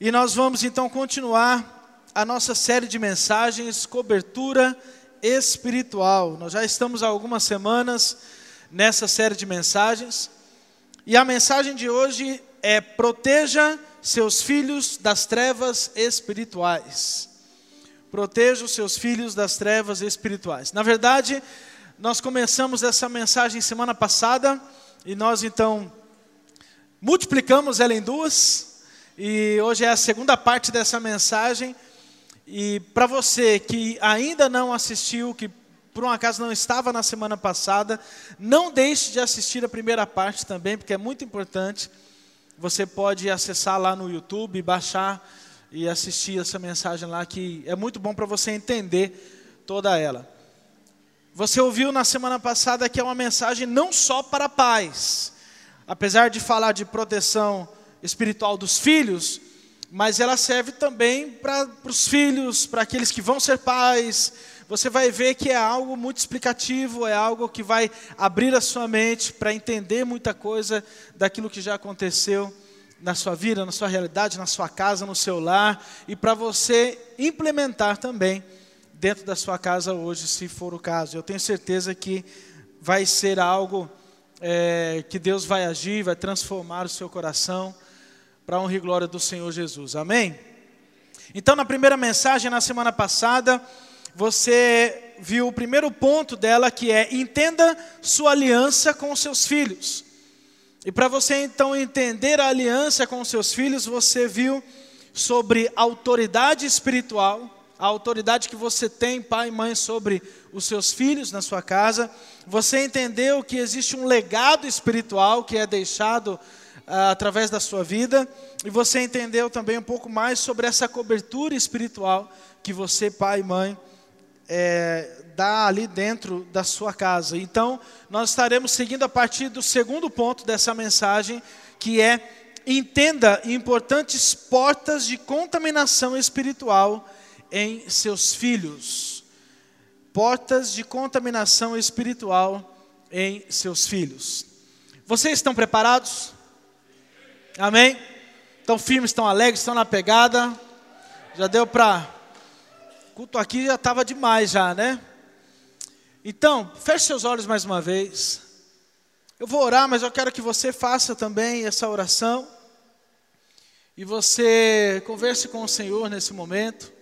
E nós vamos então continuar a nossa série de mensagens, cobertura espiritual. Nós já estamos há algumas semanas nessa série de mensagens. E a mensagem de hoje é: proteja seus filhos das trevas espirituais. Proteja os seus filhos das trevas espirituais. Na verdade, nós começamos essa mensagem semana passada e nós então multiplicamos ela em duas e hoje é a segunda parte dessa mensagem. E para você que ainda não assistiu, que por um acaso não estava na semana passada, não deixe de assistir a primeira parte também, porque é muito importante. Você pode acessar lá no YouTube, baixar e assistir essa mensagem lá, que é muito bom para você entender toda ela. Você ouviu na semana passada que é uma mensagem não só para pais, apesar de falar de proteção espiritual dos filhos, mas ela serve também para os filhos, para aqueles que vão ser pais. Você vai ver que é algo muito explicativo, é algo que vai abrir a sua mente para entender muita coisa daquilo que já aconteceu na sua vida, na sua realidade, na sua casa, no seu lar, e para você implementar também dentro da sua casa hoje, se for o caso. Eu tenho certeza que vai ser algo é, que Deus vai agir, vai transformar o seu coração para a honra e glória do Senhor Jesus. Amém? Então, na primeira mensagem, na semana passada, você viu o primeiro ponto dela, que é entenda sua aliança com os seus filhos. E para você então entender a aliança com os seus filhos, você viu sobre autoridade espiritual, a autoridade que você tem, pai e mãe, sobre os seus filhos na sua casa. Você entendeu que existe um legado espiritual que é deixado através da sua vida, e você entendeu também um pouco mais sobre essa cobertura espiritual que você, pai e mãe, é, dá ali dentro da sua casa. Então, nós estaremos seguindo a partir do segundo ponto dessa mensagem, que é entenda importantes portas de contaminação espiritual em seus filhos. Portas de contaminação espiritual em seus filhos. Vocês estão preparados? Amém? Estão firmes, estão alegres, estão na pegada. Já deu para. Culto aqui já estava demais já, né? Então, feche seus olhos mais uma vez. Eu vou orar, mas eu quero que você faça também essa oração. E você converse com o Senhor nesse momento.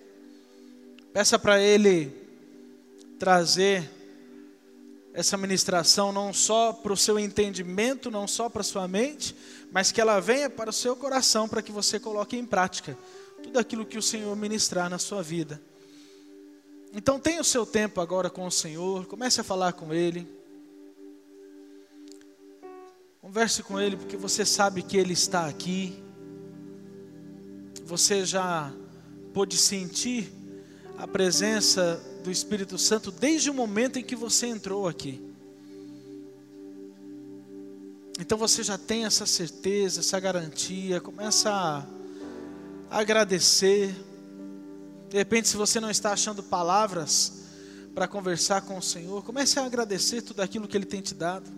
Peça para Ele trazer essa ministração não só para o seu entendimento, não só para a sua mente, mas que ela venha para o seu coração para que você coloque em prática tudo aquilo que o Senhor ministrar na sua vida. Então tenha o seu tempo agora com o Senhor, comece a falar com Ele. Converse com Ele, porque você sabe que Ele está aqui. Você já pôde sentir a presença do Espírito Santo desde o momento em que você entrou aqui. Então você já tem essa certeza, essa garantia, começa a agradecer. De repente, se você não está achando palavras para conversar com o Senhor, comece a agradecer tudo aquilo que Ele tem te dado.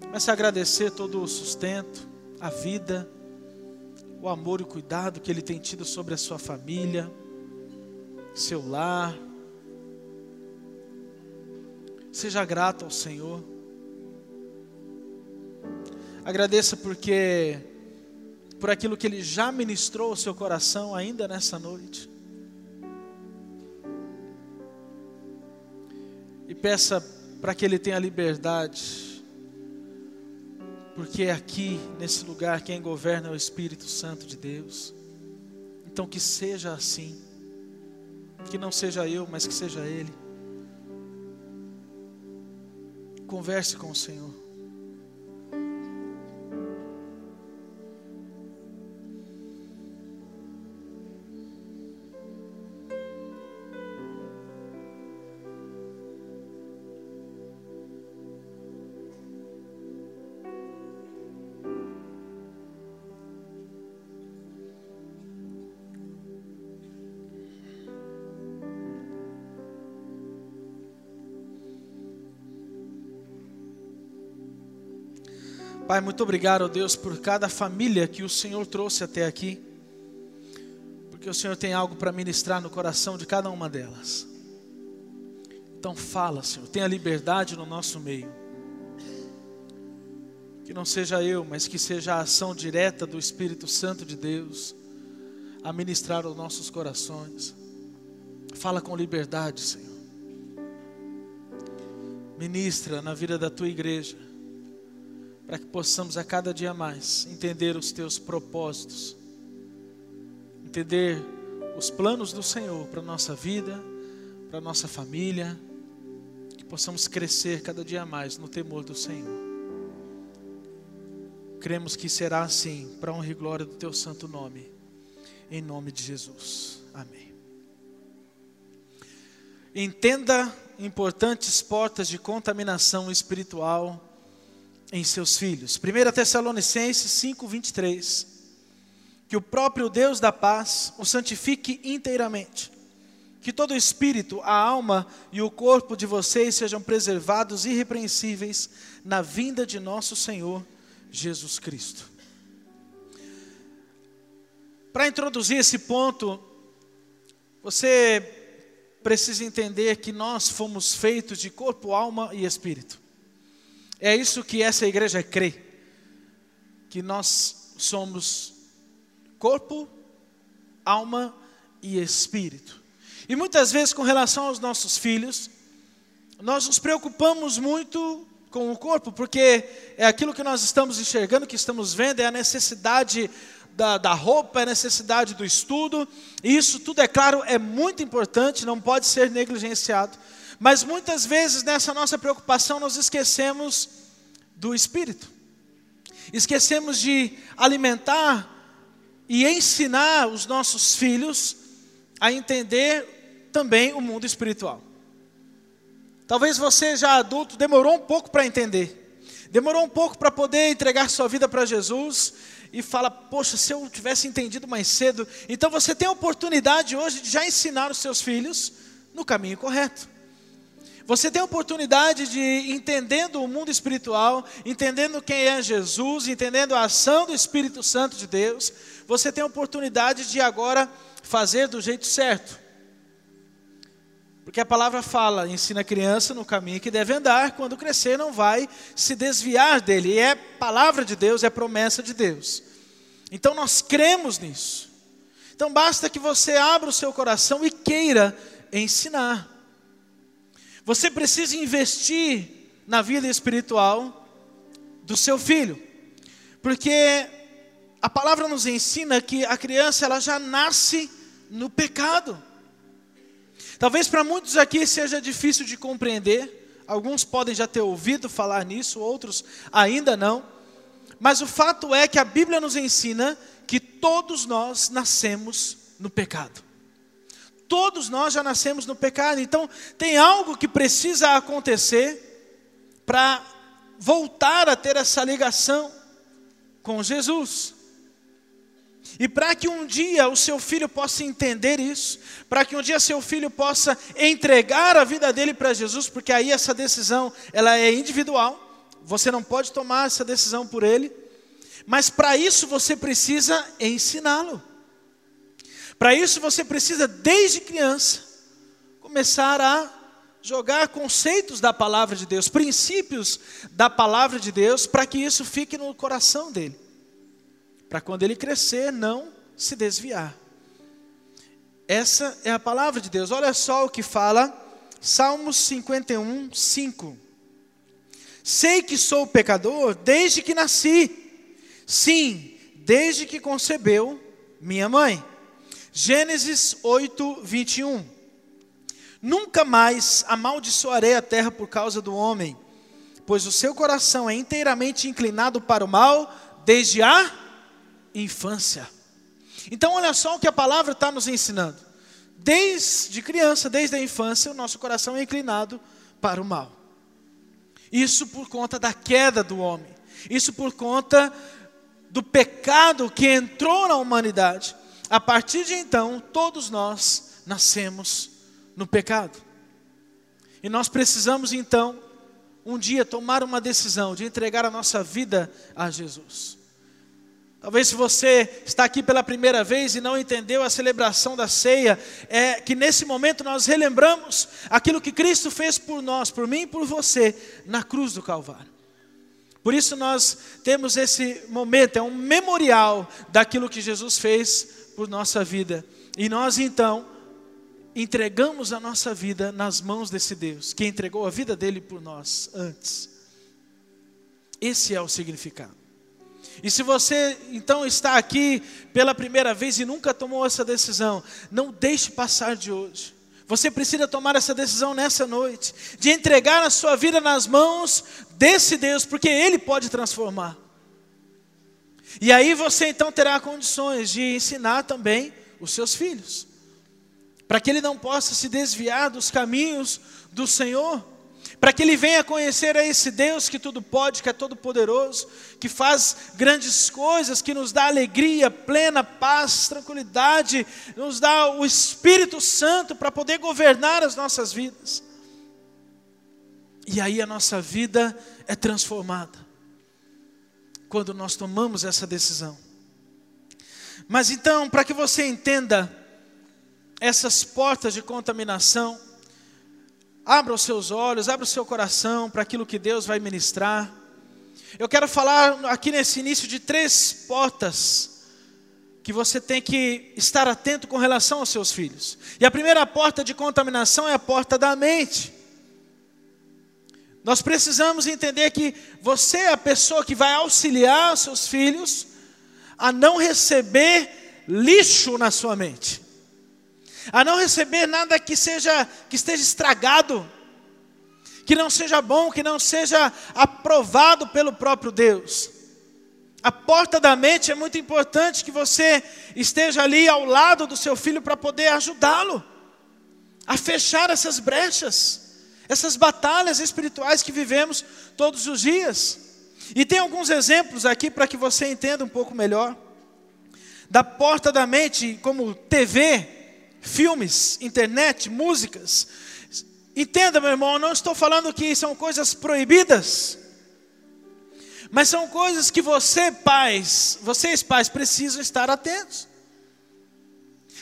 Comece a agradecer todo o sustento, a vida, o amor e o cuidado que Ele tem tido sobre a sua família, seu lar. Seja grato ao Senhor. Agradeça porque por aquilo que ele já ministrou ao seu coração ainda nessa noite. E peça para que ele tenha liberdade. Porque é aqui, nesse lugar, quem governa é o Espírito Santo de Deus. Então que seja assim. Que não seja eu, mas que seja Ele. Converse com o Senhor. Pai, muito obrigado, Deus, por cada família que o Senhor trouxe até aqui. porque o Senhor tem algo para ministrar no coração de cada uma delas. Então fala, Senhor, tenha liberdade no nosso meio. Que não seja eu, mas que seja a ação direta do Espírito Santo de Deus a ministrar os nossos corações. Fala com liberdade, Senhor. Ministra na vida da tua igreja, para que possamos a cada dia mais entender os teus propósitos, entender os planos do Senhor para a nossa vida, para a nossa família, que possamos crescer cada dia mais no temor do Senhor. Cremos que será assim, para a honra e glória do teu santo nome, em nome de Jesus. Amém. Entenda importantes portas de contaminação espiritual em seus filhos. 1 Tessalonicenses 5, 23. Que o próprio Deus da paz o santifique inteiramente. Que todo o espírito, a alma e o corpo de vocês sejam preservados irrepreensíveis na vinda de nosso Senhor Jesus Cristo. Para introduzir esse ponto, você precisa entender que nós fomos feitos de corpo, alma e espírito. É isso que essa igreja crê. Que nós somos corpo, alma e espírito. E muitas vezes, com relação aos nossos filhos, nós nos preocupamos muito com o corpo, porque é aquilo que nós estamos enxergando, que estamos vendo, é a necessidade da, da roupa, a necessidade do estudo, e isso tudo, é claro, é muito importante, não pode ser negligenciado. Mas muitas vezes nessa nossa preocupação nós esquecemos do espírito, esquecemos de alimentar e ensinar os nossos filhos a entender também o mundo espiritual. Talvez você já adulto demorou um pouco para entender, demorou um pouco para poder entregar sua vida para Jesus, e fala: Poxa, se eu tivesse entendido mais cedo. Então você tem a oportunidade hoje de já ensinar os seus filhos no caminho correto. Você tem a oportunidade de, entendendo o mundo espiritual, entendendo quem é Jesus, entendendo a ação do Espírito Santo de Deus, você tem a oportunidade de agora fazer do jeito certo. Porque a palavra fala, ensina a criança no caminho que deve andar, quando crescer não vai se desviar dele. E é palavra de Deus, é promessa de Deus. Então nós cremos nisso. Então basta que você abra o seu coração e queira ensinar. Você precisa investir na vida espiritual do seu filho. Porque a palavra nos ensina que a criança ela já nasce no pecado. Talvez para muitos aqui seja difícil de compreender, alguns podem já ter ouvido falar nisso, outros ainda não, mas o fato é que a Bíblia nos ensina que todos nós nascemos no pecado. Todos nós já nascemos no pecado, então tem algo que precisa acontecer para voltar a ter essa ligação com Jesus. E para que um dia o seu filho possa entender isso, para que um dia seu filho possa entregar a vida dele para Jesus, porque aí essa decisão ela é individual, você não pode tomar essa decisão por ele, mas para isso você precisa ensiná-lo. Para isso você precisa desde criança começar a jogar conceitos da palavra de Deus, princípios da palavra de Deus, para que isso fique no coração dele para quando ele crescer não se desviar. Essa é a palavra de Deus. Olha só o que fala Salmos 51, 5. Sei que sou pecador desde que nasci, sim, desde que concebeu minha mãe. Gênesis 8, 21. Nunca mais amaldiçoarei a terra por causa do homem, pois o seu coração é inteiramente inclinado para o mal desde a infância. Então, olha só o que a palavra está nos ensinando. Desde criança, desde a infância, o nosso coração é inclinado para o mal. Isso por conta da queda do homem. Isso por conta do pecado que entrou na humanidade. A partir de então, todos nós nascemos no pecado. E nós precisamos então, um dia, tomar uma decisão de entregar a nossa vida a Jesus. Talvez se você está aqui pela primeira vez e não entendeu a celebração da ceia, é que nesse momento nós relembramos aquilo que Cristo fez por nós, por mim e por você, na cruz do Calvário. Por isso nós temos esse momento, é um memorial daquilo que Jesus fez por nossa vida. E nós então entregamos a nossa vida nas mãos desse Deus, que entregou a vida dele por nós antes. Esse é o significado. E se você então está aqui pela primeira vez e nunca tomou essa decisão, não deixe passar de hoje. Você precisa tomar essa decisão nessa noite, de entregar a sua vida nas mãos desse Deus, porque Ele pode transformar. E aí você então terá condições de ensinar também os seus filhos, para que ele não possa se desviar dos caminhos do Senhor para que ele venha conhecer a esse Deus que tudo pode, que é todo poderoso, que faz grandes coisas, que nos dá alegria, plena paz, tranquilidade, nos dá o Espírito Santo para poder governar as nossas vidas. E aí a nossa vida é transformada quando nós tomamos essa decisão. Mas então, para que você entenda essas portas de contaminação, Abra os seus olhos, abra o seu coração para aquilo que Deus vai ministrar. Eu quero falar aqui nesse início de três portas que você tem que estar atento com relação aos seus filhos. E a primeira porta de contaminação é a porta da mente. Nós precisamos entender que você é a pessoa que vai auxiliar os seus filhos a não receber lixo na sua mente a não receber nada que seja que esteja estragado, que não seja bom, que não seja aprovado pelo próprio Deus. A porta da mente é muito importante que você esteja ali ao lado do seu filho para poder ajudá-lo a fechar essas brechas, essas batalhas espirituais que vivemos todos os dias. E tem alguns exemplos aqui para que você entenda um pouco melhor. Da porta da mente, como TV, filmes, internet, músicas. Entenda, meu irmão, não estou falando que são coisas proibidas, mas são coisas que você, pais, vocês, pais, precisam estar atentos.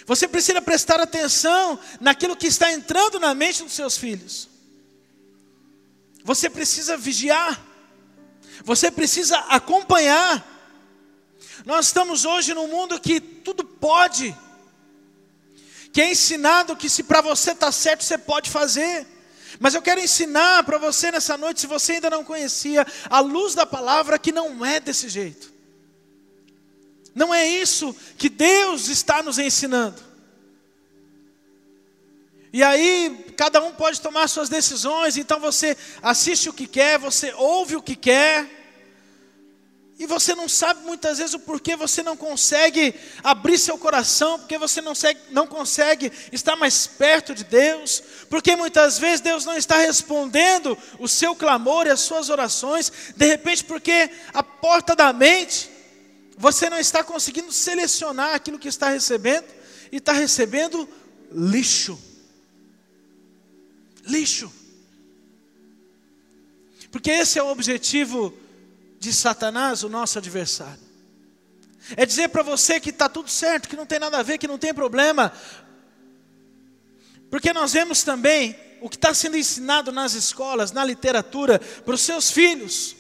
Você precisa prestar atenção naquilo que está entrando na mente dos seus filhos. Você precisa vigiar. Você precisa acompanhar. Nós estamos hoje num mundo que tudo pode que é ensinado que se para você está certo, você pode fazer. Mas eu quero ensinar para você nessa noite, se você ainda não conhecia, a luz da palavra, que não é desse jeito. Não é isso que Deus está nos ensinando. E aí, cada um pode tomar suas decisões, então você assiste o que quer, você ouve o que quer. E você não sabe muitas vezes o porquê você não consegue abrir seu coração, porque você não consegue, não consegue estar mais perto de Deus, porque muitas vezes Deus não está respondendo o seu clamor e as suas orações, de repente porque a porta da mente, você não está conseguindo selecionar aquilo que está recebendo, e está recebendo lixo. Lixo. Porque esse é o objetivo de Satanás, o nosso adversário. É dizer para você que está tudo certo, que não tem nada a ver, que não tem problema. Porque nós vemos também o que está sendo ensinado nas escolas, na literatura, para os seus filhos.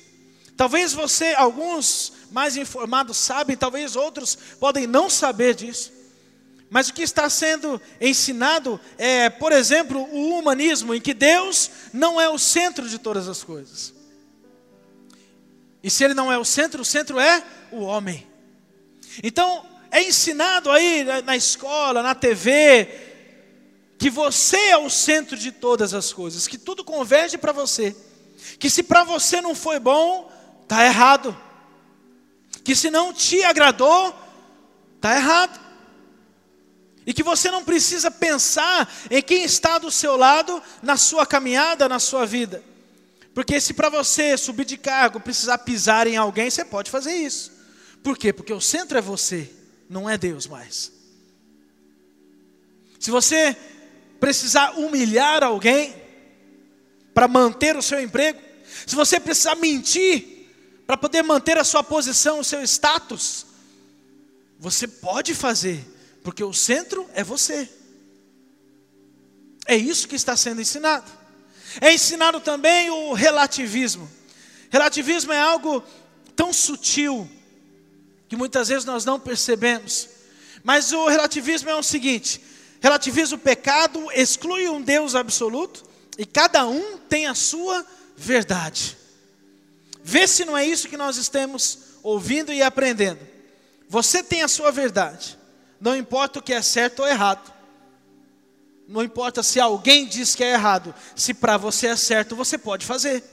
Talvez você, alguns mais informados sabem, talvez outros podem não saber disso. Mas o que está sendo ensinado é, por exemplo, o humanismo, em que Deus não é o centro de todas as coisas. E se ele não é o centro, o centro é o homem. Então, é ensinado aí na escola, na TV, que você é o centro de todas as coisas, que tudo converge para você. Que se para você não foi bom, está errado. Que se não te agradou, está errado. E que você não precisa pensar em quem está do seu lado na sua caminhada, na sua vida. Porque se para você subir de cargo precisar pisar em alguém, você pode fazer isso. Por quê? Porque o centro é você, não é Deus mais. Se você precisar humilhar alguém para manter o seu emprego, se você precisar mentir para poder manter a sua posição, o seu status, Você pode fazer, porque o centro é você. É isso que está sendo ensinado. É ensinado também o relativismo. Relativismo é algo tão sutil que muitas vezes nós não percebemos. Mas o relativismo é o seguinte: relativiza o pecado, exclui um Deus absoluto e cada um tem a sua verdade. Vê se não é isso que nós estamos ouvindo e aprendendo. Você tem a sua verdade. Não importa o que é certo ou errado. Não importa se alguém diz que é errado. Se para você é certo, você pode fazer.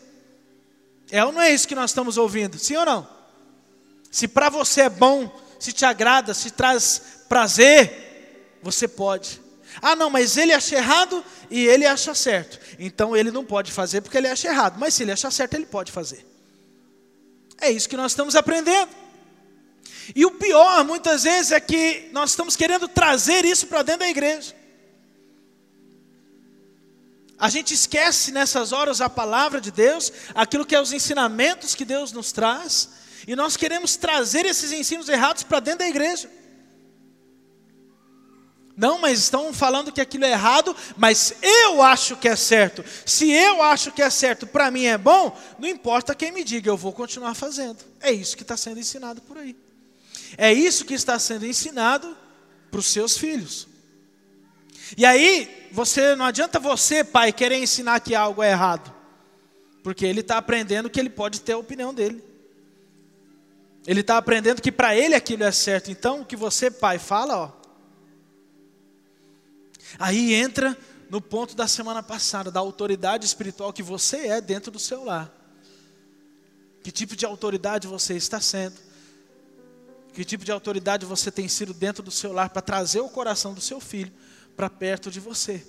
É ou não é isso que nós estamos ouvindo? Sim ou não? Se para você é bom, se te agrada, se traz prazer, você pode. Ah, não, mas ele acha errado e ele acha certo. Então ele não pode fazer porque ele acha errado. Mas se ele acha certo, ele pode fazer. É isso que nós estamos aprendendo. E o pior, muitas vezes, é que nós estamos querendo trazer isso para dentro da igreja. A gente esquece nessas horas a palavra de Deus, aquilo que é os ensinamentos que Deus nos traz, e nós queremos trazer esses ensinos errados para dentro da igreja. Não, mas estão falando que aquilo é errado, mas eu acho que é certo. Se eu acho que é certo, para mim é bom, não importa quem me diga, eu vou continuar fazendo. É isso que está sendo ensinado por aí. É isso que está sendo ensinado para os seus filhos. E aí, você não adianta você, pai, querer ensinar que algo é errado, porque ele está aprendendo que ele pode ter a opinião dele. Ele está aprendendo que para ele aquilo é certo. Então, o que você, pai, fala, ó, Aí entra no ponto da semana passada, da autoridade espiritual que você é dentro do seu lar. Que tipo de autoridade você está sendo? Que tipo de autoridade você tem sido dentro do seu lar para trazer o coração do seu filho para perto de você?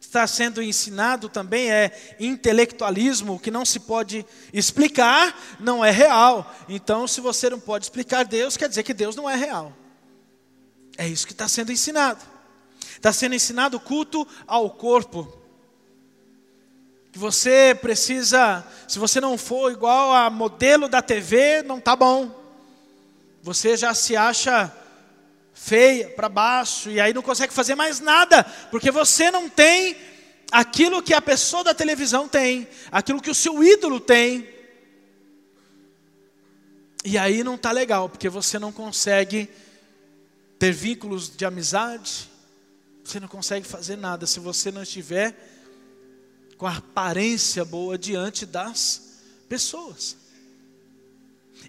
Está sendo ensinado também é intelectualismo, que não se pode explicar, não é real. Então, se você não pode explicar Deus, quer dizer que Deus não é real. É isso que está sendo ensinado. Está sendo ensinado o culto ao corpo. Que você precisa, se você não for igual a modelo da TV, não tá bom. Você já se acha feia para baixo e aí não consegue fazer mais nada, porque você não tem aquilo que a pessoa da televisão tem, aquilo que o seu ídolo tem. E aí não tá legal, porque você não consegue ter vínculos de amizade, você não consegue fazer nada se você não estiver com a aparência boa diante das pessoas.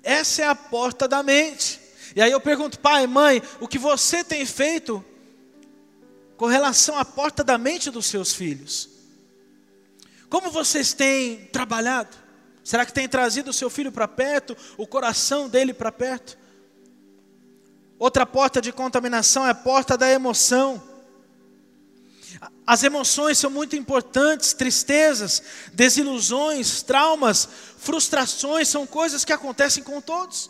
Essa é a porta da mente. E aí eu pergunto, pai, mãe, o que você tem feito com relação à porta da mente dos seus filhos? Como vocês têm trabalhado? Será que tem trazido o seu filho para perto, o coração dele para perto? Outra porta de contaminação é a porta da emoção. As emoções são muito importantes, tristezas, desilusões, traumas, frustrações são coisas que acontecem com todos.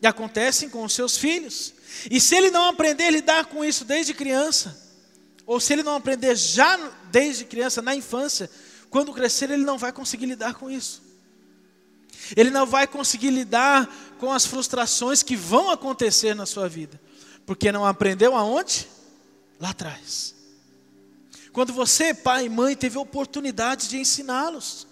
E acontecem com os seus filhos. E se ele não aprender a lidar com isso desde criança, ou se ele não aprender já desde criança, na infância, quando crescer ele não vai conseguir lidar com isso. Ele não vai conseguir lidar com as frustrações que vão acontecer na sua vida, porque não aprendeu aonde? Lá atrás. Quando você, pai e mãe, teve oportunidade de ensiná-los.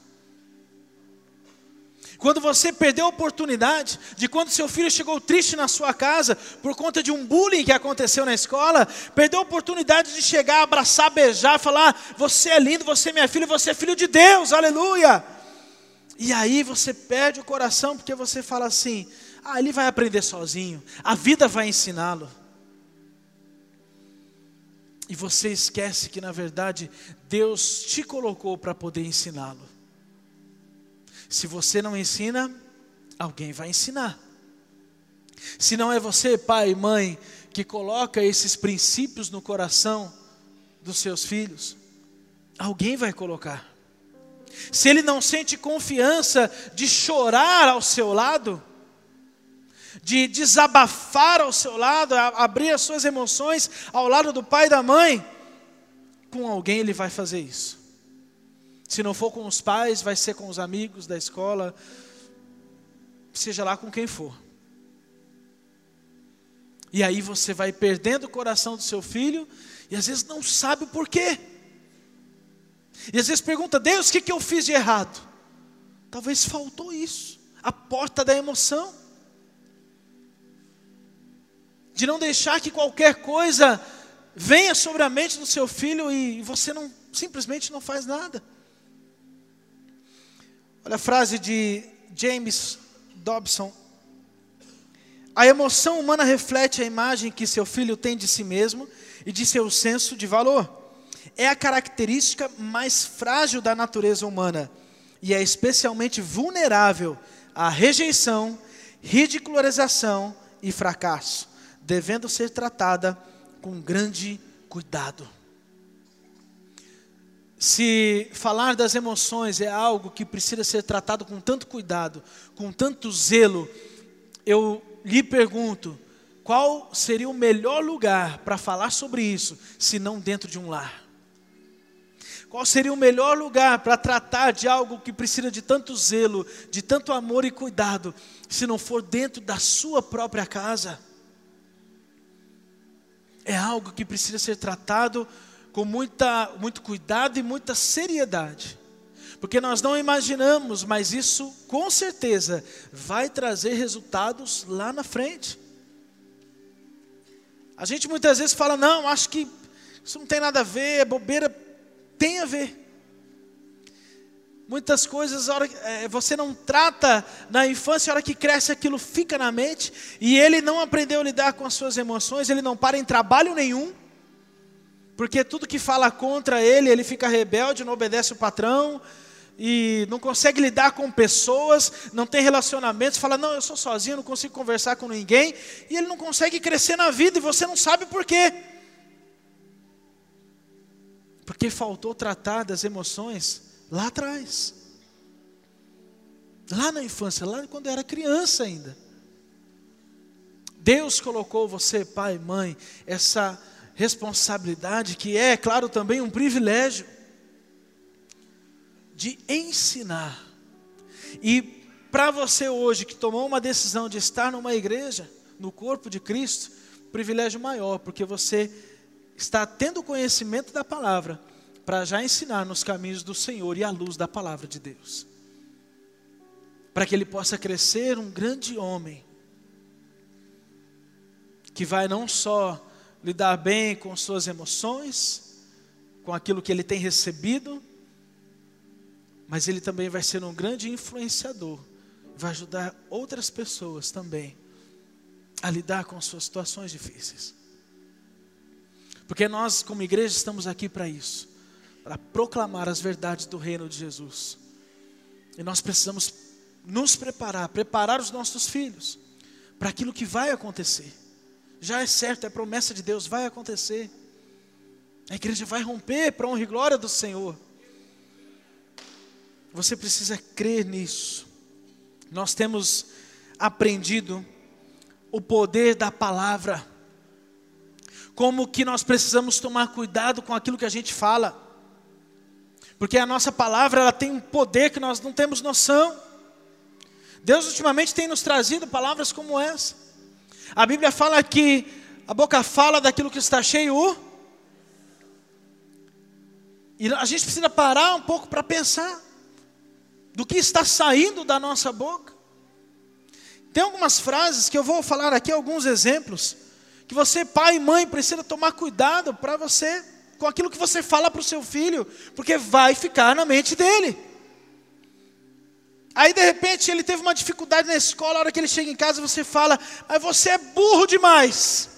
Quando você perdeu a oportunidade de quando seu filho chegou triste na sua casa por conta de um bullying que aconteceu na escola, perdeu a oportunidade de chegar, abraçar, beijar, falar: "Você é lindo, você é minha filha, você é filho de Deus". Aleluia! E aí você perde o coração porque você fala assim: "Ah, ele vai aprender sozinho. A vida vai ensiná-lo". E você esquece que, na verdade, Deus te colocou para poder ensiná-lo. Se você não ensina, alguém vai ensinar. Se não é você, pai e mãe, que coloca esses princípios no coração dos seus filhos, alguém vai colocar. Se ele não sente confiança de chorar ao seu lado, de desabafar ao seu lado, abrir as suas emoções ao lado do pai e da mãe, com alguém ele vai fazer isso. Se não for com os pais, vai ser com os amigos da escola, seja lá com quem for. E aí você vai perdendo o coração do seu filho e às vezes não sabe o porquê. E às vezes pergunta, Deus, o que, que eu fiz de errado? Talvez faltou isso, a porta da emoção. De não deixar que qualquer coisa venha sobre a mente do seu filho e você não simplesmente não faz nada. Olha a frase de James Dobson. A emoção humana reflete a imagem que seu filho tem de si mesmo e de seu senso de valor. É a característica mais frágil da natureza humana e é especialmente vulnerável à rejeição, ridicularização e fracasso, devendo ser tratada com grande cuidado. Se falar das emoções é algo que precisa ser tratado com tanto cuidado, com tanto zelo, eu lhe pergunto: qual seria o melhor lugar para falar sobre isso, se não dentro de um lar? Qual seria o melhor lugar para tratar de algo que precisa de tanto zelo, de tanto amor e cuidado, se não for dentro da sua própria casa? É algo que precisa ser tratado com muita, muito cuidado e muita seriedade. Porque nós não imaginamos, mas isso com certeza vai trazer resultados lá na frente. A gente muitas vezes fala, não, acho que isso não tem nada a ver, é bobeira. Tem a ver. Muitas coisas, hora, é, você não trata na infância, a hora que cresce aquilo fica na mente, e ele não aprendeu a lidar com as suas emoções, ele não para em trabalho nenhum, porque tudo que fala contra ele, ele fica rebelde, não obedece o patrão, e não consegue lidar com pessoas, não tem relacionamentos, fala, não, eu sou sozinho, não consigo conversar com ninguém, e ele não consegue crescer na vida, e você não sabe por quê. Porque faltou tratar das emoções lá atrás. Lá na infância, lá quando era criança ainda. Deus colocou você, pai, mãe, essa responsabilidade que é, claro, também um privilégio de ensinar. E para você hoje que tomou uma decisão de estar numa igreja, no corpo de Cristo, privilégio maior, porque você está tendo conhecimento da palavra para já ensinar nos caminhos do Senhor e à luz da palavra de Deus. Para que ele possa crescer um grande homem que vai não só lidar bem com suas emoções, com aquilo que ele tem recebido, mas ele também vai ser um grande influenciador, vai ajudar outras pessoas também a lidar com suas situações difíceis. Porque nós, como igreja, estamos aqui para isso, para proclamar as verdades do reino de Jesus. E nós precisamos nos preparar, preparar os nossos filhos para aquilo que vai acontecer. Já é certo, é promessa de Deus, vai acontecer. A igreja vai romper para honra e glória do Senhor. Você precisa crer nisso. Nós temos aprendido o poder da palavra. Como que nós precisamos tomar cuidado com aquilo que a gente fala. Porque a nossa palavra ela tem um poder que nós não temos noção. Deus ultimamente tem nos trazido palavras como essa. A Bíblia fala que a boca fala daquilo que está cheio. E a gente precisa parar um pouco para pensar do que está saindo da nossa boca. Tem algumas frases que eu vou falar aqui, alguns exemplos, que você, pai e mãe, precisa tomar cuidado para você, com aquilo que você fala para o seu filho, porque vai ficar na mente dele. Aí de repente ele teve uma dificuldade na escola, a hora que ele chega em casa você fala, mas você é burro demais.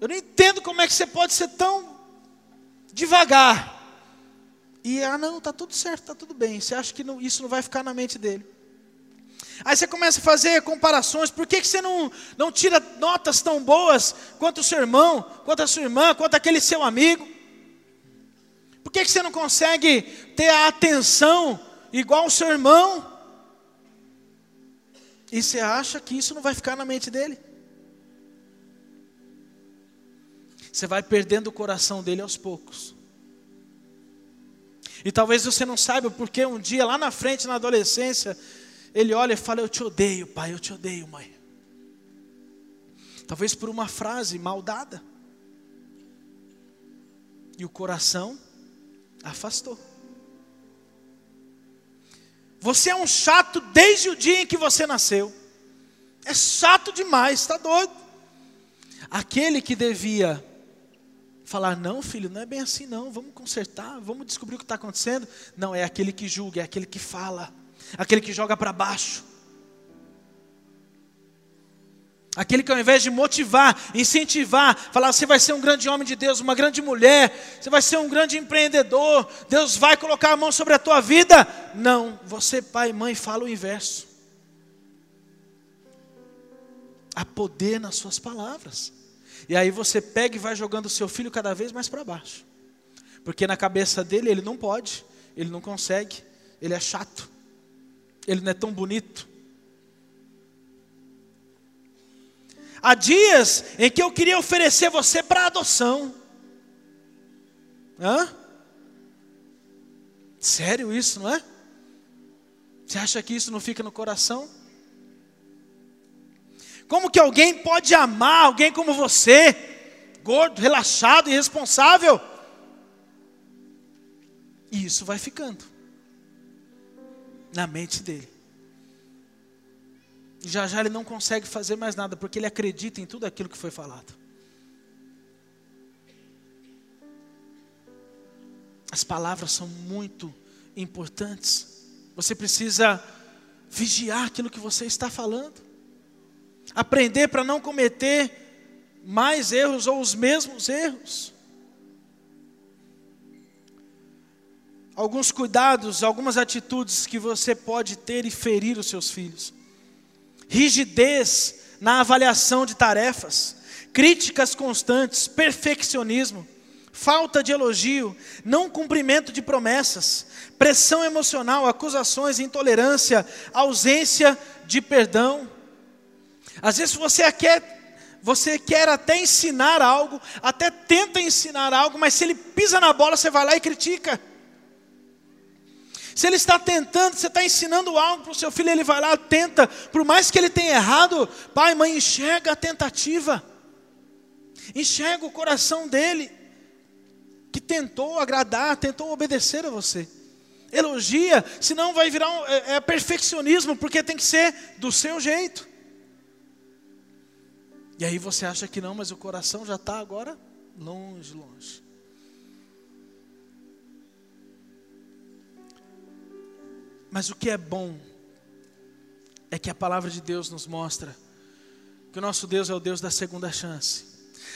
Eu não entendo como é que você pode ser tão devagar. E, ah, não, está tudo certo, está tudo bem. Você acha que não, isso não vai ficar na mente dele. Aí você começa a fazer comparações. Por que, que você não, não tira notas tão boas quanto o seu irmão, quanto a sua irmã, quanto aquele seu amigo? Por que, que você não consegue ter a atenção igual o seu irmão? E você acha que isso não vai ficar na mente dele? Você vai perdendo o coração dele aos poucos. E talvez você não saiba porque um dia lá na frente, na adolescência, ele olha e fala: Eu te odeio, pai, eu te odeio, mãe. Talvez por uma frase mal dada. E o coração afastou. Você é um chato desde o dia em que você nasceu. É chato demais, está doido. Aquele que devia falar: não, filho, não é bem assim, não, vamos consertar, vamos descobrir o que está acontecendo. Não, é aquele que julga, é aquele que fala, aquele que joga para baixo. Aquele que ao invés de motivar, incentivar, falar, você vai ser um grande homem de Deus, uma grande mulher, você vai ser um grande empreendedor, Deus vai colocar a mão sobre a tua vida. Não, você, pai e mãe, fala o inverso. Há poder nas suas palavras. E aí você pega e vai jogando o seu filho cada vez mais para baixo. Porque na cabeça dele ele não pode, ele não consegue, ele é chato, ele não é tão bonito, Há dias em que eu queria oferecer você para adoção. Hã? Sério isso, não é? Você acha que isso não fica no coração? Como que alguém pode amar alguém como você, gordo, relaxado, irresponsável? E isso vai ficando na mente dele já já ele não consegue fazer mais nada, porque ele acredita em tudo aquilo que foi falado. As palavras são muito importantes. Você precisa vigiar aquilo que você está falando. Aprender para não cometer mais erros ou os mesmos erros. Alguns cuidados, algumas atitudes que você pode ter e ferir os seus filhos rigidez na avaliação de tarefas, críticas constantes, perfeccionismo, falta de elogio, não cumprimento de promessas, pressão emocional, acusações, intolerância, ausência de perdão. Às vezes você quer você quer até ensinar algo, até tenta ensinar algo, mas se ele pisa na bola, você vai lá e critica. Se ele está tentando, você está ensinando algo para o seu filho, ele vai lá, tenta, por mais que ele tenha errado, pai, mãe, enxerga a tentativa, enxerga o coração dele, que tentou agradar, tentou obedecer a você. Elogia, senão vai virar um, é, é perfeccionismo, porque tem que ser do seu jeito. E aí você acha que não, mas o coração já está agora longe, longe. Mas o que é bom é que a palavra de Deus nos mostra que o nosso Deus é o Deus da segunda chance.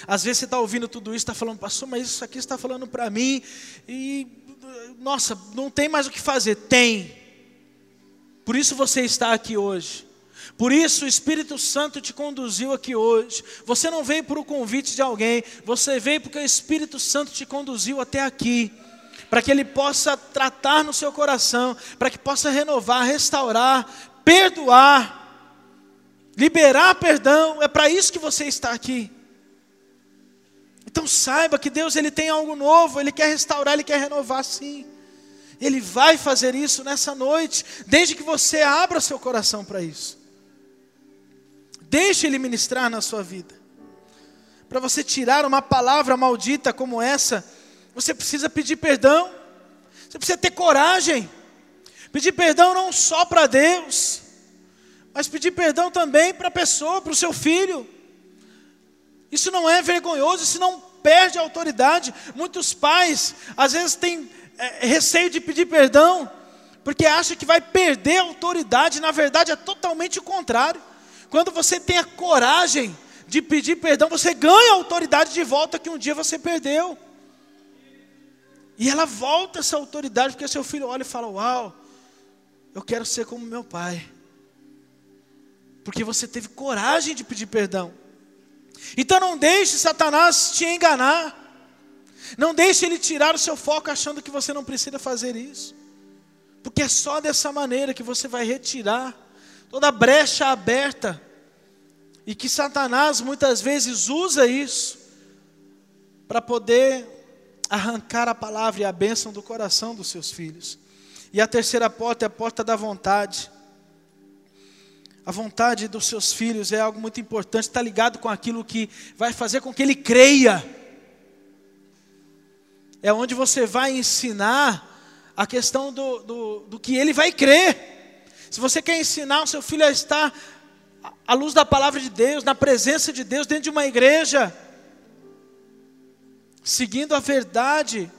Às vezes você está ouvindo tudo isso, está falando, pastor, mas isso aqui está falando para mim, e nossa, não tem mais o que fazer. Tem. Por isso você está aqui hoje. Por isso o Espírito Santo te conduziu aqui hoje. Você não veio por o convite de alguém, você veio porque o Espírito Santo te conduziu até aqui para que Ele possa tratar no seu coração, para que possa renovar, restaurar, perdoar, liberar perdão. É para isso que você está aqui. Então saiba que Deus ele tem algo novo, Ele quer restaurar, Ele quer renovar sim. Ele vai fazer isso nessa noite, desde que você abra seu coração para isso. Deixe Ele ministrar na sua vida. Para você tirar uma palavra maldita como essa, você precisa pedir perdão. Você precisa ter coragem. Pedir perdão não só para Deus, mas pedir perdão também para a pessoa, para o seu filho. Isso não é vergonhoso, isso não perde a autoridade. Muitos pais, às vezes, têm é, receio de pedir perdão, porque acham que vai perder a autoridade. Na verdade, é totalmente o contrário. Quando você tem a coragem de pedir perdão, você ganha a autoridade de volta que um dia você perdeu. E ela volta essa autoridade, porque seu filho olha e fala: Uau, eu quero ser como meu pai. Porque você teve coragem de pedir perdão. Então não deixe Satanás te enganar. Não deixe ele tirar o seu foco achando que você não precisa fazer isso. Porque é só dessa maneira que você vai retirar toda brecha aberta. E que Satanás muitas vezes usa isso para poder arrancar a palavra e a bênção do coração dos seus filhos. E a terceira porta é a porta da vontade. A vontade dos seus filhos é algo muito importante, está ligado com aquilo que vai fazer com que ele creia. É onde você vai ensinar a questão do, do, do que ele vai crer. Se você quer ensinar o seu filho a estar à luz da palavra de Deus, na presença de Deus, dentro de uma igreja, seguindo a verdade,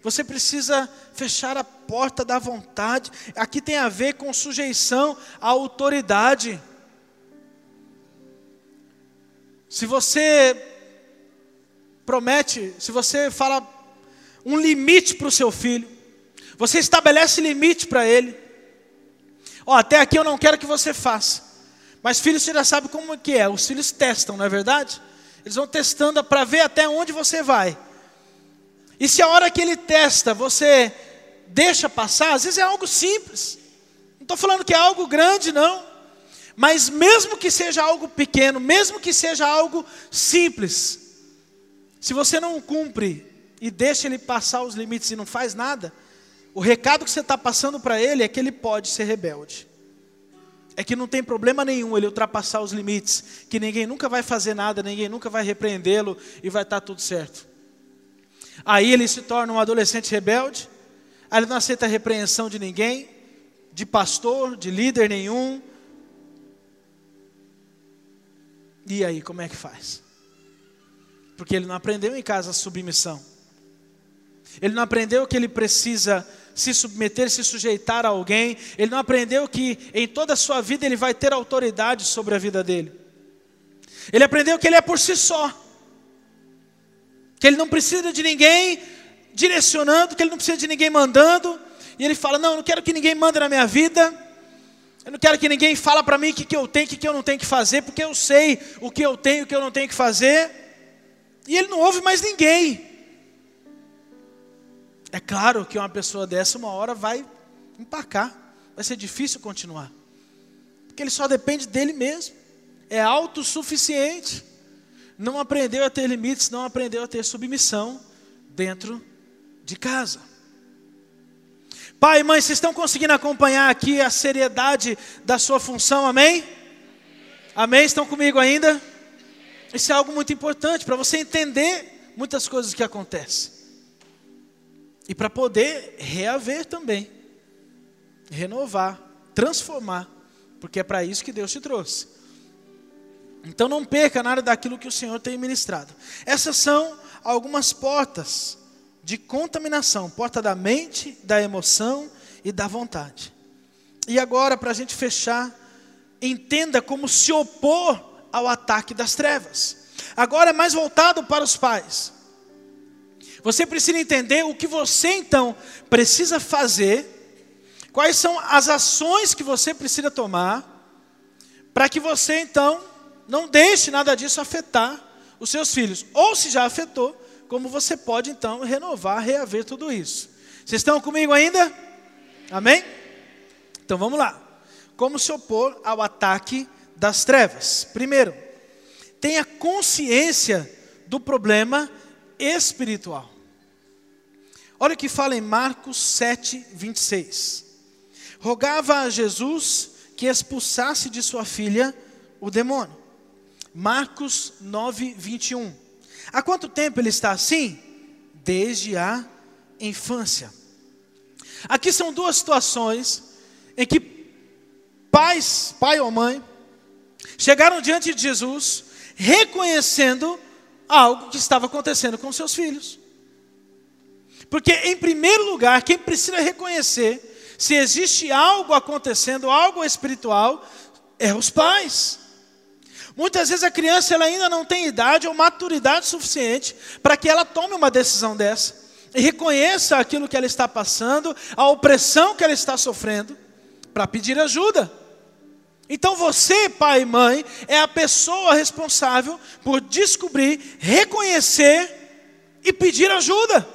você precisa fechar a porta da vontade. Aqui tem a ver com sujeição à autoridade. Se você promete, se você fala um limite para o seu filho, você estabelece limite para ele. Ó, até aqui eu não quero que você faça. Mas filhos você já sabe como que é. Os filhos testam, não é verdade? Eles vão testando para ver até onde você vai. E se a hora que ele testa você deixa passar, às vezes é algo simples. Não estou falando que é algo grande, não. Mas mesmo que seja algo pequeno, mesmo que seja algo simples, se você não cumpre e deixa ele passar os limites e não faz nada, o recado que você está passando para ele é que ele pode ser rebelde. É que não tem problema nenhum ele ultrapassar os limites, que ninguém nunca vai fazer nada, ninguém nunca vai repreendê-lo e vai estar tá tudo certo. Aí ele se torna um adolescente rebelde, aí ele não aceita a repreensão de ninguém, de pastor, de líder nenhum. E aí, como é que faz? Porque ele não aprendeu em casa a submissão. Ele não aprendeu que ele precisa se submeter, se sujeitar a alguém. Ele não aprendeu que em toda a sua vida ele vai ter autoridade sobre a vida dele. Ele aprendeu que ele é por si só que ele não precisa de ninguém direcionando, que ele não precisa de ninguém mandando. E ele fala: Não, eu não quero que ninguém mande na minha vida. Eu não quero que ninguém fale para mim o que, que eu tenho, o que, que eu não tenho que fazer, porque eu sei o que eu tenho o que eu não tenho que fazer. E ele não ouve mais ninguém. É claro que uma pessoa dessa, uma hora, vai empacar. Vai ser difícil continuar. Porque ele só depende dele mesmo. É autossuficiente não aprendeu a ter limites, não aprendeu a ter submissão dentro de casa. Pai e mãe, vocês estão conseguindo acompanhar aqui a seriedade da sua função, amém? Amém? Estão comigo ainda? Isso é algo muito importante para você entender muitas coisas que acontecem. E para poder reaver também, renovar, transformar, porque é para isso que Deus te trouxe. Então não perca nada daquilo que o Senhor tem ministrado. Essas são algumas portas de contaminação porta da mente, da emoção e da vontade. E agora, para a gente fechar, entenda como se opor ao ataque das trevas. Agora é mais voltado para os pais. Você precisa entender o que você então precisa fazer, quais são as ações que você precisa tomar, para que você então não deixe nada disso afetar os seus filhos. Ou se já afetou, como você pode então renovar, reaver tudo isso. Vocês estão comigo ainda? Amém? Então vamos lá. Como se opor ao ataque das trevas? Primeiro, tenha consciência do problema espiritual. Olha o que fala em Marcos 7, 26. Rogava a Jesus que expulsasse de sua filha o demônio. Marcos 9, 21. Há quanto tempo ele está assim? Desde a infância. Aqui são duas situações em que pais, pai ou mãe, chegaram diante de Jesus reconhecendo algo que estava acontecendo com seus filhos. Porque, em primeiro lugar, quem precisa reconhecer se existe algo acontecendo, algo espiritual, é os pais. Muitas vezes a criança ela ainda não tem idade ou maturidade suficiente para que ela tome uma decisão dessa e reconheça aquilo que ela está passando, a opressão que ela está sofrendo, para pedir ajuda. Então você, pai e mãe, é a pessoa responsável por descobrir, reconhecer e pedir ajuda.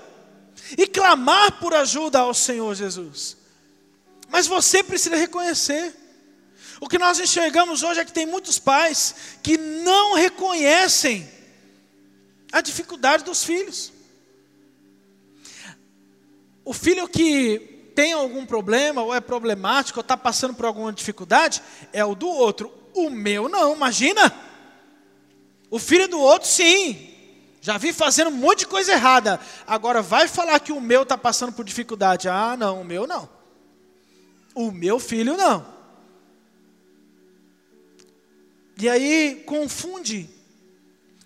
E clamar por ajuda ao Senhor Jesus. Mas você precisa reconhecer. O que nós enxergamos hoje é que tem muitos pais que não reconhecem a dificuldade dos filhos. O filho que tem algum problema, ou é problemático, ou está passando por alguma dificuldade, é o do outro. O meu não, imagina. O filho do outro, sim. Já vi fazendo um monte de coisa errada. Agora vai falar que o meu está passando por dificuldade. Ah, não, o meu não. O meu filho não. E aí confunde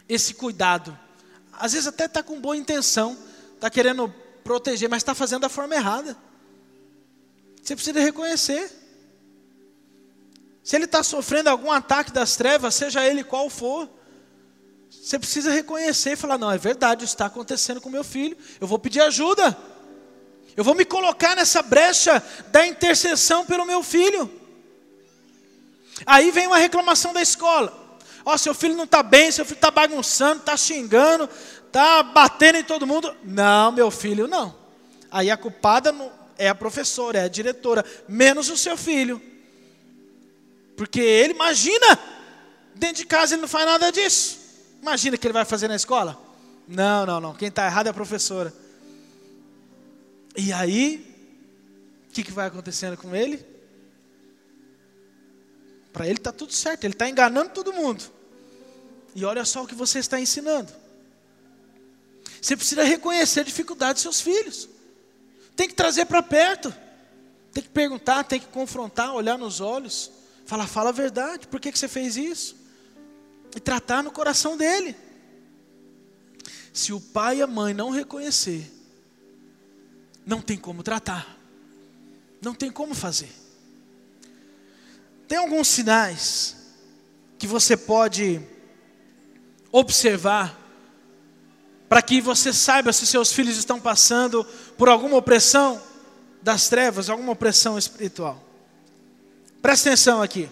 esse cuidado. Às vezes até está com boa intenção, está querendo proteger, mas está fazendo da forma errada. Você precisa reconhecer. Se ele está sofrendo algum ataque das trevas, seja ele qual for, você precisa reconhecer e falar: não, é verdade, isso está acontecendo com meu filho, eu vou pedir ajuda, eu vou me colocar nessa brecha da intercessão pelo meu filho. Aí vem uma reclamação da escola: ó, oh, seu filho não está bem, seu filho está bagunçando, está xingando, está batendo em todo mundo. Não, meu filho, não. Aí a culpada é a professora, é a diretora, menos o seu filho. Porque ele, imagina, dentro de casa ele não faz nada disso. Imagina que ele vai fazer na escola? Não, não, não. Quem está errado é a professora. E aí, o que, que vai acontecendo com ele? Para ele está tudo certo, ele está enganando todo mundo. E olha só o que você está ensinando. Você precisa reconhecer a dificuldade dos seus filhos. Tem que trazer para perto. Tem que perguntar, tem que confrontar, olhar nos olhos. Falar, fala a verdade, por que, que você fez isso? e tratar no coração dele. Se o pai e a mãe não reconhecer, não tem como tratar, não tem como fazer. Tem alguns sinais que você pode observar para que você saiba se seus filhos estão passando por alguma opressão das trevas, alguma opressão espiritual. Presta atenção aqui.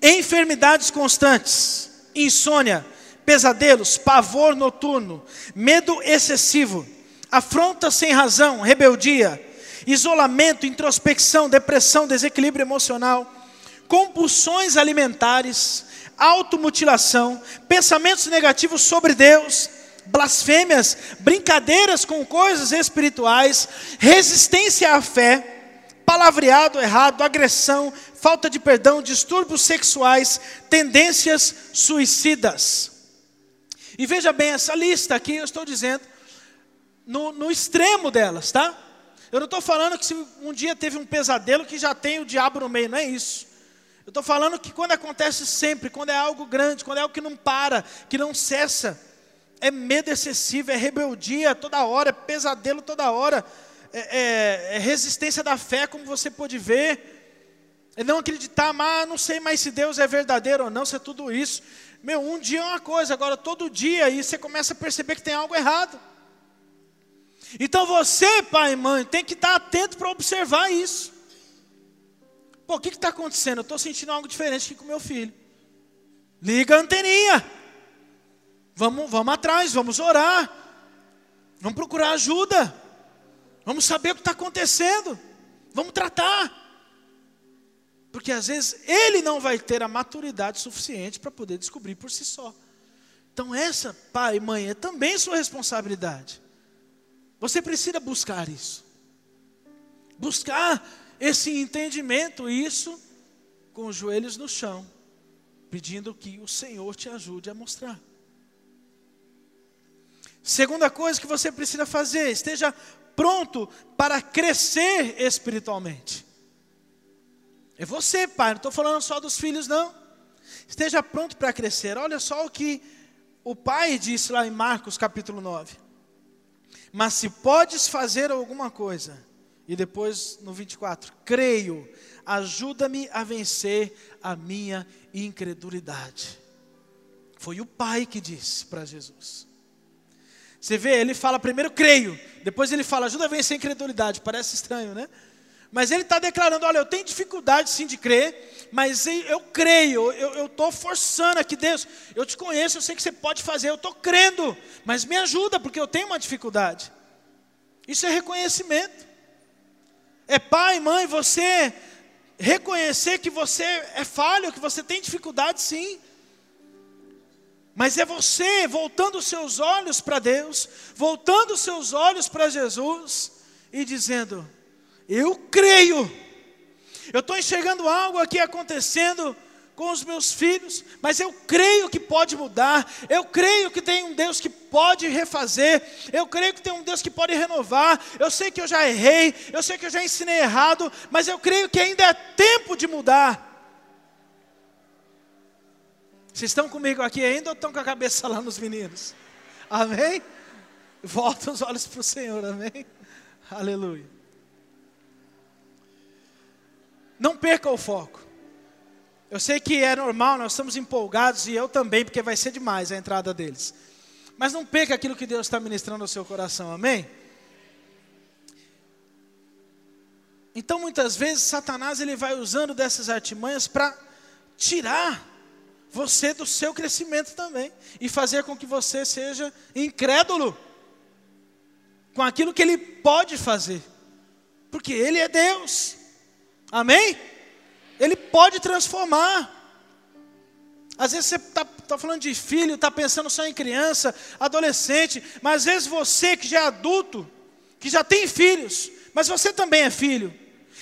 Enfermidades constantes, insônia, pesadelos, pavor noturno, medo excessivo, afronta sem razão, rebeldia, isolamento, introspecção, depressão, desequilíbrio emocional, compulsões alimentares, automutilação, pensamentos negativos sobre Deus, blasfêmias, brincadeiras com coisas espirituais, resistência à fé, palavreado errado, agressão, falta de perdão, distúrbios sexuais, tendências suicidas. E veja bem, essa lista aqui eu estou dizendo no, no extremo delas, tá? Eu não estou falando que se um dia teve um pesadelo que já tem o diabo no meio, não é isso. Eu estou falando que quando acontece sempre, quando é algo grande, quando é algo que não para, que não cessa, é medo excessivo, é rebeldia toda hora, é pesadelo toda hora é, é, é, resistência da fé, como você pode ver. É não acreditar, mas não sei mais se Deus é verdadeiro ou não, se é tudo isso. Meu, um dia é uma coisa, agora todo dia aí você começa a perceber que tem algo errado. Então você, pai e mãe, tem que estar atento para observar isso. Pô, o que está acontecendo? Eu estou sentindo algo diferente aqui com meu filho. Liga a anteninha. Vamos, vamos atrás, vamos orar. Vamos procurar ajuda. Vamos saber o que está acontecendo. Vamos tratar. Porque às vezes ele não vai ter a maturidade suficiente para poder descobrir por si só. Então, essa, pai e mãe, é também sua responsabilidade. Você precisa buscar isso. Buscar esse entendimento, isso, com os joelhos no chão, pedindo que o Senhor te ajude a mostrar. Segunda coisa que você precisa fazer, esteja pronto para crescer espiritualmente. É você, pai, não estou falando só dos filhos, não. Esteja pronto para crescer. Olha só o que o pai disse lá em Marcos capítulo 9. Mas se podes fazer alguma coisa, e depois no 24, creio, ajuda-me a vencer a minha incredulidade. Foi o pai que disse para Jesus. Você vê, ele fala primeiro creio, depois ele fala ajuda a vencer a incredulidade. Parece estranho, né? Mas ele está declarando: olha, eu tenho dificuldade sim de crer, mas eu creio, eu estou forçando aqui, Deus, eu te conheço, eu sei que você pode fazer, eu estou crendo, mas me ajuda, porque eu tenho uma dificuldade. Isso é reconhecimento. É pai, mãe, você reconhecer que você é falho, que você tem dificuldade sim. Mas é você voltando os seus olhos para Deus, voltando os seus olhos para Jesus e dizendo: Eu creio. Eu estou enxergando algo aqui acontecendo com os meus filhos, mas eu creio que pode mudar, eu creio que tem um Deus que pode refazer, eu creio que tem um Deus que pode renovar. Eu sei que eu já errei, eu sei que eu já ensinei errado, mas eu creio que ainda é tempo de mudar. Vocês estão comigo aqui ainda ou estão com a cabeça lá nos meninos? Amém? Volta os olhos para o Senhor, amém? Aleluia. Não perca o foco. Eu sei que é normal, nós estamos empolgados e eu também, porque vai ser demais a entrada deles. Mas não perca aquilo que Deus está ministrando ao seu coração, amém? Então muitas vezes Satanás ele vai usando dessas artimanhas para tirar você do seu crescimento também e fazer com que você seja incrédulo com aquilo que ele pode fazer, porque ele é Deus, amém? Ele pode transformar. Às vezes você está tá falando de filho, está pensando só em criança, adolescente, mas às vezes você que já é adulto, que já tem filhos, mas você também é filho,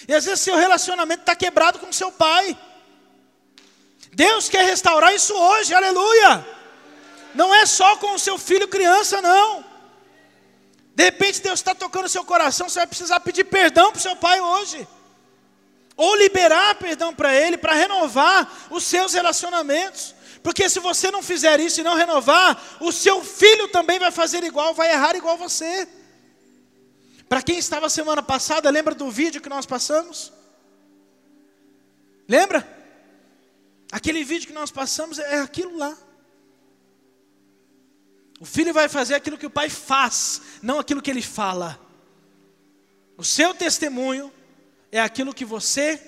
e às vezes seu relacionamento está quebrado com seu pai. Deus quer restaurar isso hoje, aleluia. Não é só com o seu filho criança, não. De repente Deus está tocando seu coração, você vai precisar pedir perdão para o seu pai hoje ou liberar perdão para ele, para renovar os seus relacionamentos. Porque se você não fizer isso e não renovar, o seu filho também vai fazer igual, vai errar igual você. Para quem estava semana passada, lembra do vídeo que nós passamos? Lembra? Aquele vídeo que nós passamos é aquilo lá. O filho vai fazer aquilo que o pai faz, não aquilo que ele fala. O seu testemunho é aquilo que você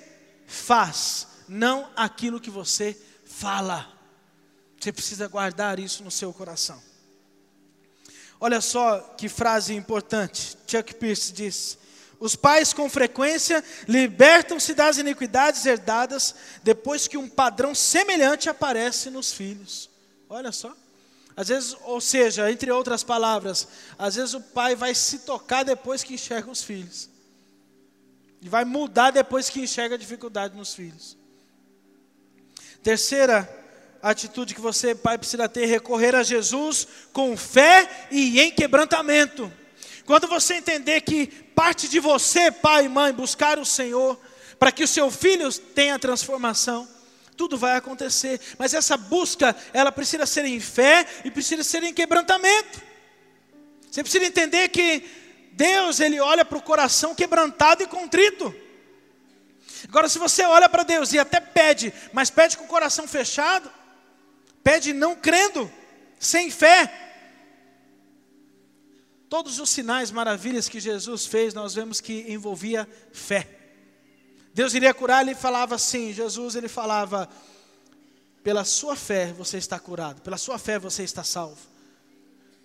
faz, não aquilo que você fala. Você precisa guardar isso no seu coração. Olha só que frase importante. Chuck Pierce diz: Os pais com frequência libertam-se das iniquidades herdadas depois que um padrão semelhante aparece nos filhos. Olha só. Às vezes, ou seja, entre outras palavras, às vezes o pai vai se tocar depois que enxerga os filhos. E vai mudar depois que enxerga a dificuldade nos filhos. Terceira atitude que você, pai, precisa ter: recorrer a Jesus com fé e em quebrantamento. Quando você entender que parte de você, pai e mãe, buscar o Senhor, para que o seu filho tenha transformação, tudo vai acontecer. Mas essa busca, ela precisa ser em fé e precisa ser em quebrantamento. Você precisa entender que Deus, ele olha para o coração quebrantado e contrito. Agora, se você olha para Deus e até pede, mas pede com o coração fechado, pede não crendo, sem fé. Todos os sinais, maravilhas que Jesus fez, nós vemos que envolvia fé. Deus iria curar, ele falava assim, Jesus ele falava, pela sua fé você está curado, pela sua fé você está salvo.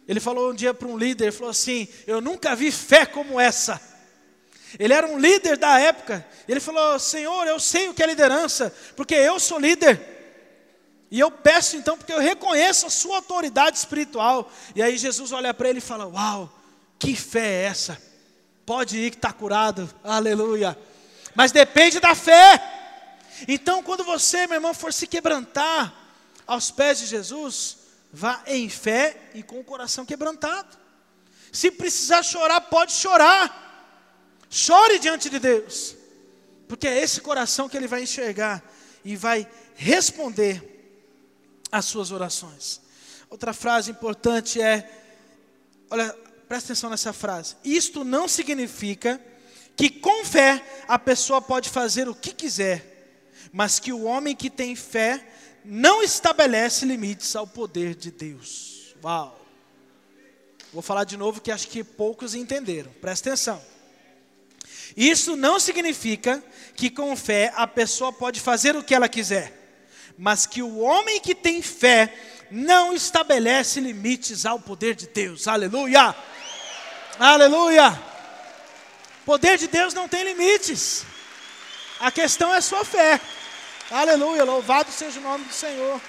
Ele falou um dia para um líder, falou assim: "Eu nunca vi fé como essa". Ele era um líder da época. Ele falou: "Senhor, eu sei o que é liderança, porque eu sou líder. E eu peço então porque eu reconheço a sua autoridade espiritual". E aí Jesus olha para ele e fala: "Uau, que fé é essa? Pode ir que está curado. Aleluia. Mas depende da fé. Então, quando você, meu irmão, for se quebrantar aos pés de Jesus, Vá em fé e com o coração quebrantado. Se precisar chorar, pode chorar. Chore diante de Deus. Porque é esse coração que ele vai enxergar e vai responder às suas orações. Outra frase importante é: olha, presta atenção nessa frase. Isto não significa que com fé a pessoa pode fazer o que quiser, mas que o homem que tem fé não estabelece limites ao poder de Deus. Uau! Vou falar de novo que acho que poucos entenderam. Presta atenção. Isso não significa que com fé a pessoa pode fazer o que ela quiser, mas que o homem que tem fé não estabelece limites ao poder de Deus. Aleluia! Aleluia! Poder de Deus não tem limites. A questão é sua fé. Aleluia, louvado seja o nome do Senhor.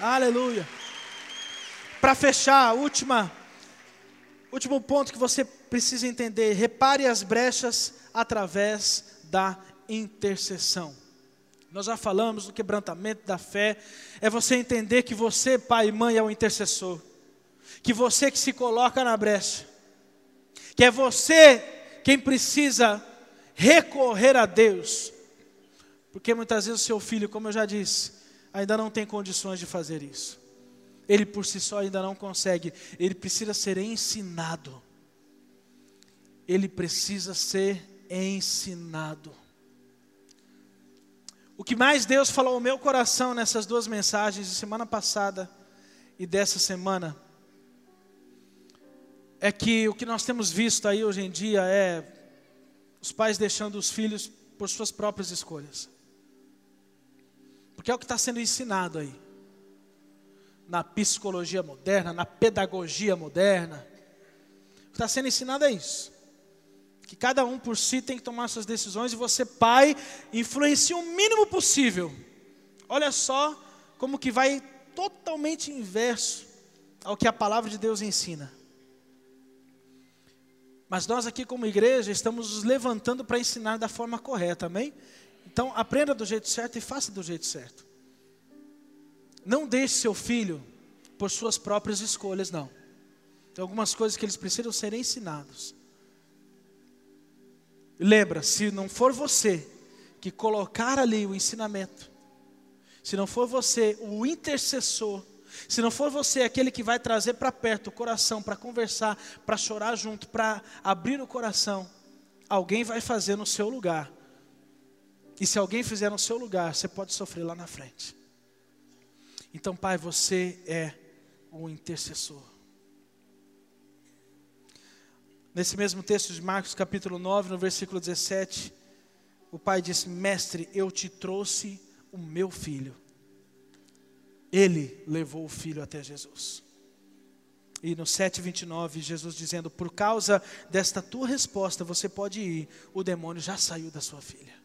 Aleluia. Para fechar, última Último ponto que você precisa entender: repare as brechas através da intercessão. Nós já falamos do quebrantamento da fé, é você entender que você, pai e mãe, é o intercessor, que você que se coloca na brecha, que é você quem precisa recorrer a Deus, porque muitas vezes o seu filho, como eu já disse, ainda não tem condições de fazer isso. Ele por si só ainda não consegue, ele precisa ser ensinado. Ele precisa ser ensinado. O que mais Deus falou ao meu coração nessas duas mensagens de semana passada e dessa semana é que o que nós temos visto aí hoje em dia é os pais deixando os filhos por suas próprias escolhas. Porque é o que está sendo ensinado aí na psicologia moderna, na pedagogia moderna. O que está sendo ensinado é isso. Que cada um por si tem que tomar suas decisões e você, pai, influencia o mínimo possível. Olha só como que vai totalmente inverso ao que a palavra de Deus ensina. Mas nós aqui como igreja estamos nos levantando para ensinar da forma correta, amém? Então aprenda do jeito certo e faça do jeito certo. Não deixe seu filho por suas próprias escolhas, não. Tem algumas coisas que eles precisam ser ensinados. Lembra, se não for você que colocar ali o ensinamento, se não for você o intercessor, se não for você aquele que vai trazer para perto o coração, para conversar, para chorar junto, para abrir o coração, alguém vai fazer no seu lugar. E se alguém fizer no seu lugar, você pode sofrer lá na frente. Então, Pai, você é o intercessor. Nesse mesmo texto de Marcos, capítulo 9, no versículo 17, o pai disse: Mestre, eu te trouxe o meu filho. Ele levou o filho até Jesus. E no 7,29, Jesus dizendo: Por causa desta tua resposta, você pode ir, o demônio já saiu da sua filha.